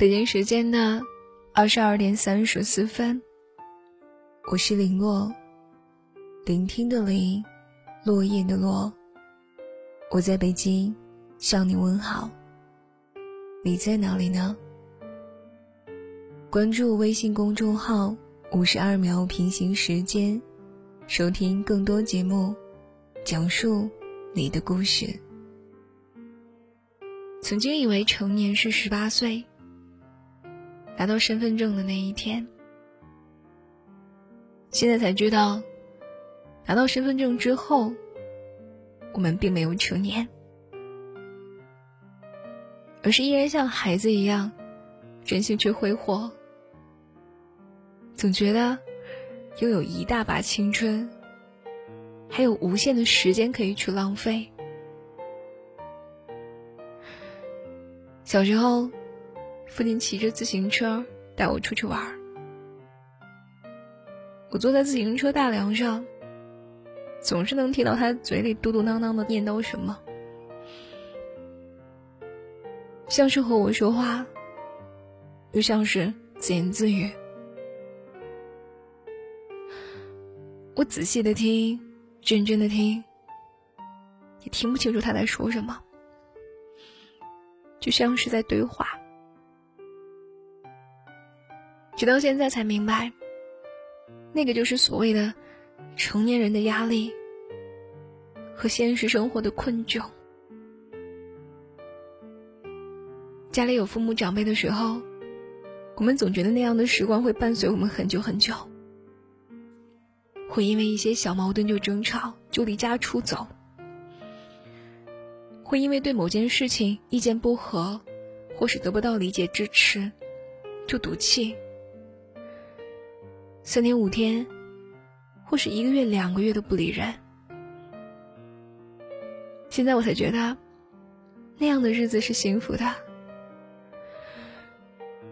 北京时间的二十二点三十四分，我是林落，聆听的林，落叶的落。我在北京向你问好，你在哪里呢？关注微信公众号“五十二秒平行时间”，收听更多节目，讲述你的故事。曾经以为成年是十八岁。拿到身份证的那一天，现在才知道，拿到身份证之后，我们并没有成年，而是依然像孩子一样，真心去挥霍。总觉得拥有一大把青春，还有无限的时间可以去浪费。小时候。父亲骑着自行车带我出去玩儿我坐在自行车大梁上，总是能听到他嘴里嘟嘟囔囔的念叨什么，像是和我说话，又像是自言自语。我仔细的听，认真的听，也听不清楚他在说什么，就像是在对话。直到现在才明白，那个就是所谓的成年人的压力和现实生活的困窘。家里有父母长辈的时候，我们总觉得那样的时光会伴随我们很久很久，会因为一些小矛盾就争吵，就离家出走，会因为对某件事情意见不合，或是得不到理解支持，就赌气。三天五天，或是一个月两个月都不理人。现在我才觉得，那样的日子是幸福的，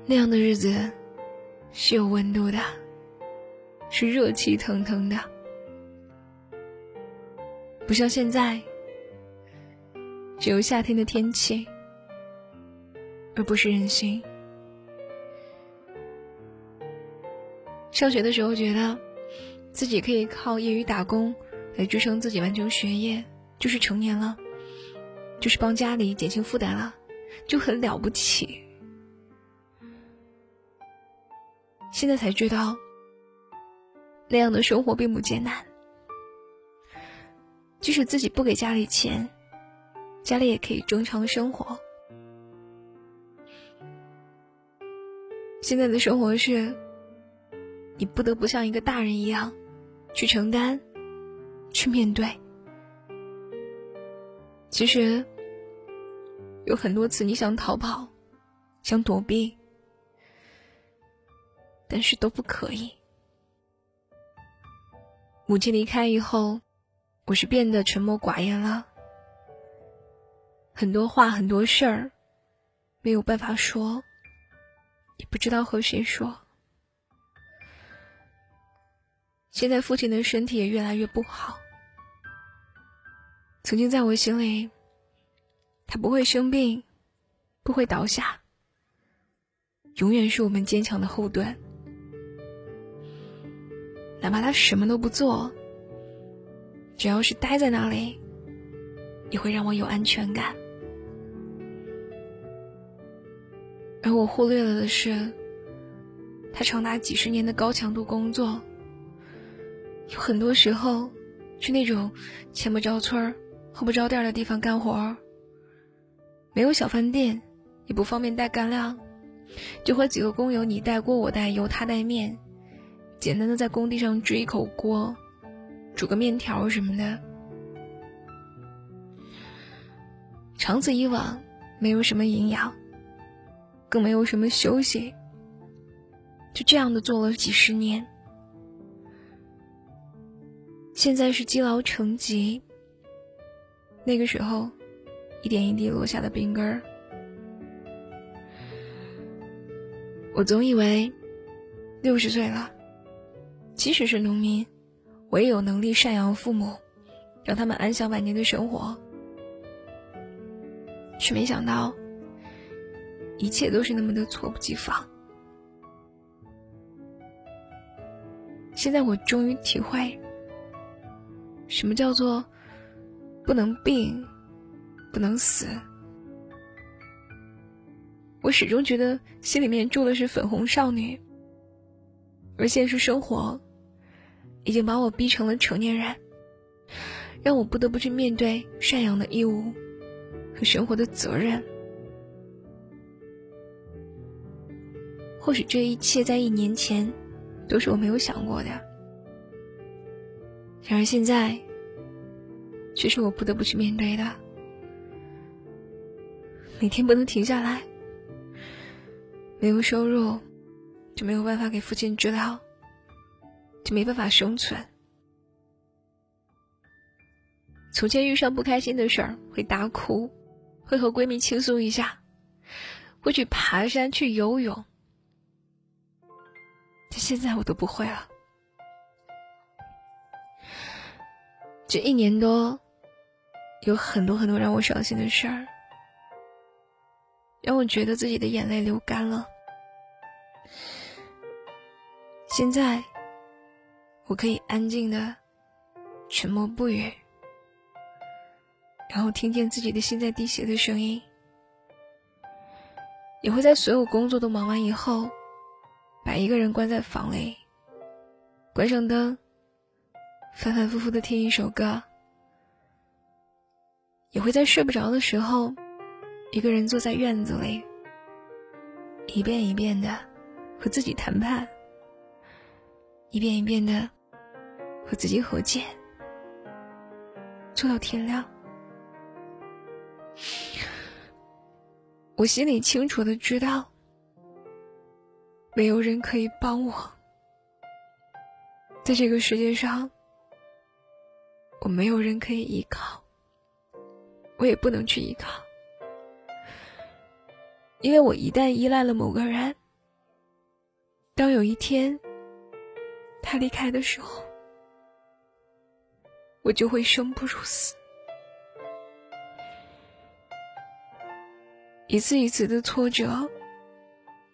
那样的日子是有温度的，是热气腾腾的，不像现在，只有夏天的天气，而不是人心。上学的时候，觉得自己可以靠业余打工来支撑自己完成学业，就是成年了，就是帮家里减轻负担了，就很了不起。现在才知道，那样的生活并不艰难，即使自己不给家里钱，家里也可以正常生活。现在的生活是。你不得不像一个大人一样，去承担，去面对。其实，有很多次你想逃跑，想躲避，但是都不可以。母亲离开以后，我是变得沉默寡言了，很多话，很多事儿，没有办法说，也不知道和谁说。现在父亲的身体也越来越不好。曾经在我心里，他不会生病，不会倒下，永远是我们坚强的后盾。哪怕他什么都不做，只要是待在那里，也会让我有安全感。而我忽略了的是，他长达几十年的高强度工作。有很多时候，去那种前不着村后不着店的地方干活，没有小饭店，也不方便带干粮，就和几个工友你带锅我带油他带面，简单的在工地上支一口锅，煮个面条什么的，长此以往，没有什么营养，更没有什么休息，就这样的做了几十年。现在是积劳成疾。那个时候，一点一滴落下的冰根儿。我总以为，六十岁了，即使是农民，我也有能力赡养父母，让他们安享晚年的生活。却没想到，一切都是那么的猝不及防。现在我终于体会，什么叫做不能病，不能死。我始终觉得心里面住的是粉红少女，而现实生活已经把我逼成了成年人，让我不得不去面对赡养的义务和生活的责任。或许这一切在一年前都是我没有想过的，然而现在却是我不得不去面对的。每天不能停下来。没有收入，就没有办法给父亲治疗，就没办法生存。从前遇上不开心的事儿会大哭，会和闺蜜倾诉一下，会去爬山去游泳，但现在我都不会了。这一年多，有很多很多让我伤心的事儿。让我觉得自己的眼泪流干了。现在，我可以安静的沉默不语，然后听见自己的心在滴血的声音。也会在所有工作都忙完以后，把一个人关在房里，关上灯，反反复复的听一首歌。也会在睡不着的时候。一个人坐在院子里，一遍一遍的和自己谈判，一遍一遍的和自己和解，做到天亮。我心里清楚的知道，没有人可以帮我，在这个世界上，我没有人可以依靠，我也不能去依靠。因为我一旦依赖了某个人，当有一天他离开的时候，我就会生不如死。一次一次的挫折，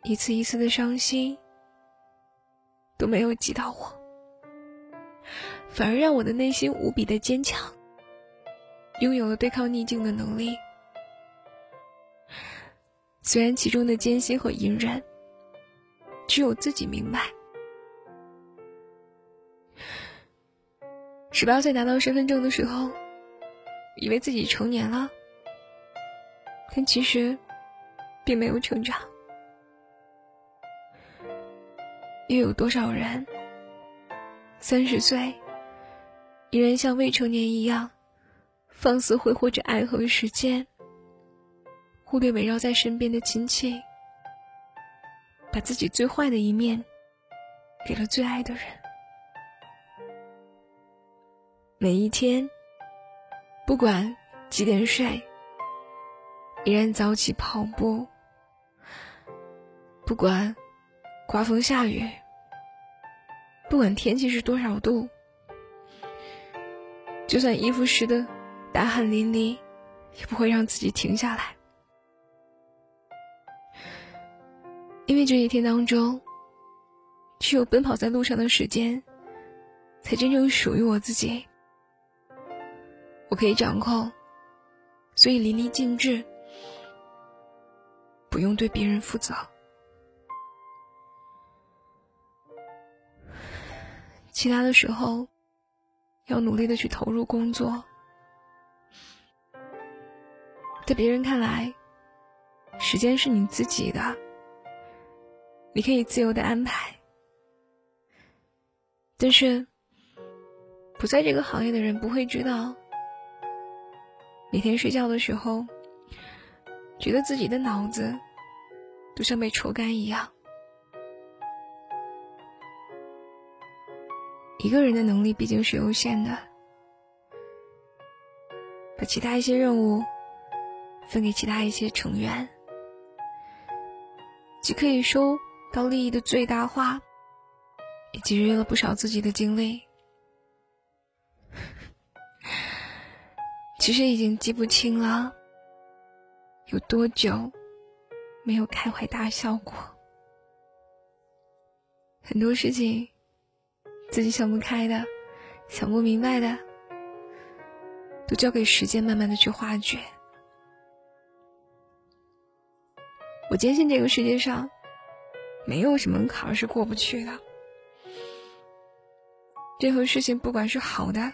一次一次的伤心，都没有击倒我，反而让我的内心无比的坚强，拥有了对抗逆境的能力。虽然其中的艰辛和隐忍，只有自己明白。十八岁拿到身份证的时候，以为自己成年了，但其实并没有成长。又有多少人三十岁依然像未成年一样，放肆挥霍着爱和时间？忽略围绕在身边的亲戚，把自己最坏的一面给了最爱的人。每一天，不管几点睡，依然早起跑步；不管刮风下雨，不管天气是多少度，就算衣服湿的大汗淋漓，也不会让自己停下来。因为这一天当中，只有奔跑在路上的时间，才真正属于我自己。我可以掌控，所以淋漓尽致，不用对别人负责。其他的时候，要努力的去投入工作，在别人看来，时间是你自己的。你可以自由的安排，但是不在这个行业的人不会知道，每天睡觉的时候，觉得自己的脑子都像被抽干一样。一个人的能力毕竟是有限的，把其他一些任务分给其他一些成员，既可以收。到利益的最大化，也节约了不少自己的精力。其实已经记不清了，有多久没有开怀大笑过。很多事情，自己想不开的、想不明白的，都交给时间慢慢的去化解。我坚信这个世界上，没有什么坎是过不去的。任何事情，不管是好的，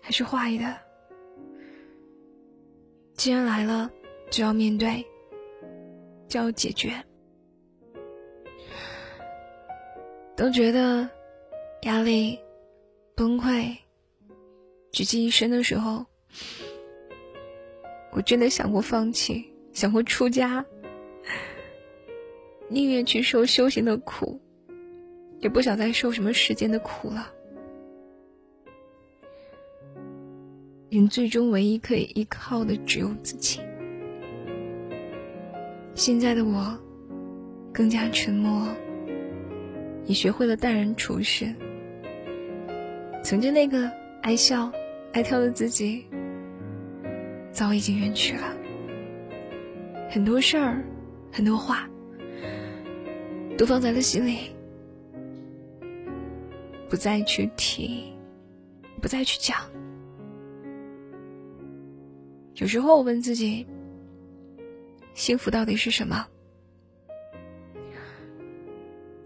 还是坏的，既然来了，就要面对，就要解决。都觉得压力、崩溃、举棋一身的时候，我真的想过放弃，想过出家。宁愿去受修行的苦，也不想再受什么世间的苦了。人最终唯一可以依靠的只有自己。现在的我，更加沉默，也学会了淡然处事。曾经那个爱笑、爱跳的自己，早已经远去了。很多事儿，很多话。都放在了心里，不再去提，不再去讲。有时候我问自己：幸福到底是什么？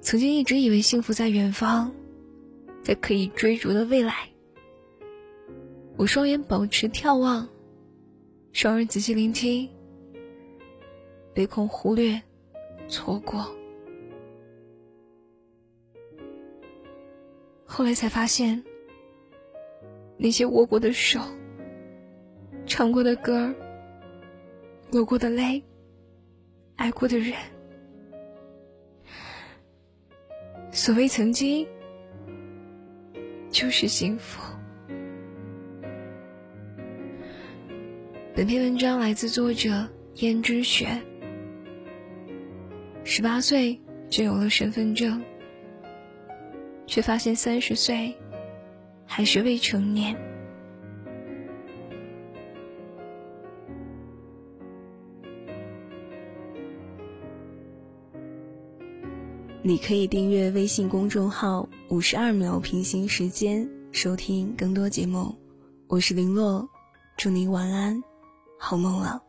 曾经一直以为幸福在远方，在可以追逐的未来。我双眼保持眺望，双耳仔细聆听，唯恐忽略，错过。后来才发现，那些握过的手、唱过的歌、流过的泪、爱过的人，所谓曾经，就是幸福。本篇文章来自作者胭脂雪。十八岁就有了身份证。却发现三十岁还是未成年。你可以订阅微信公众号五十二秒平行时间收听更多节目。我是林洛祝你晚安好梦了。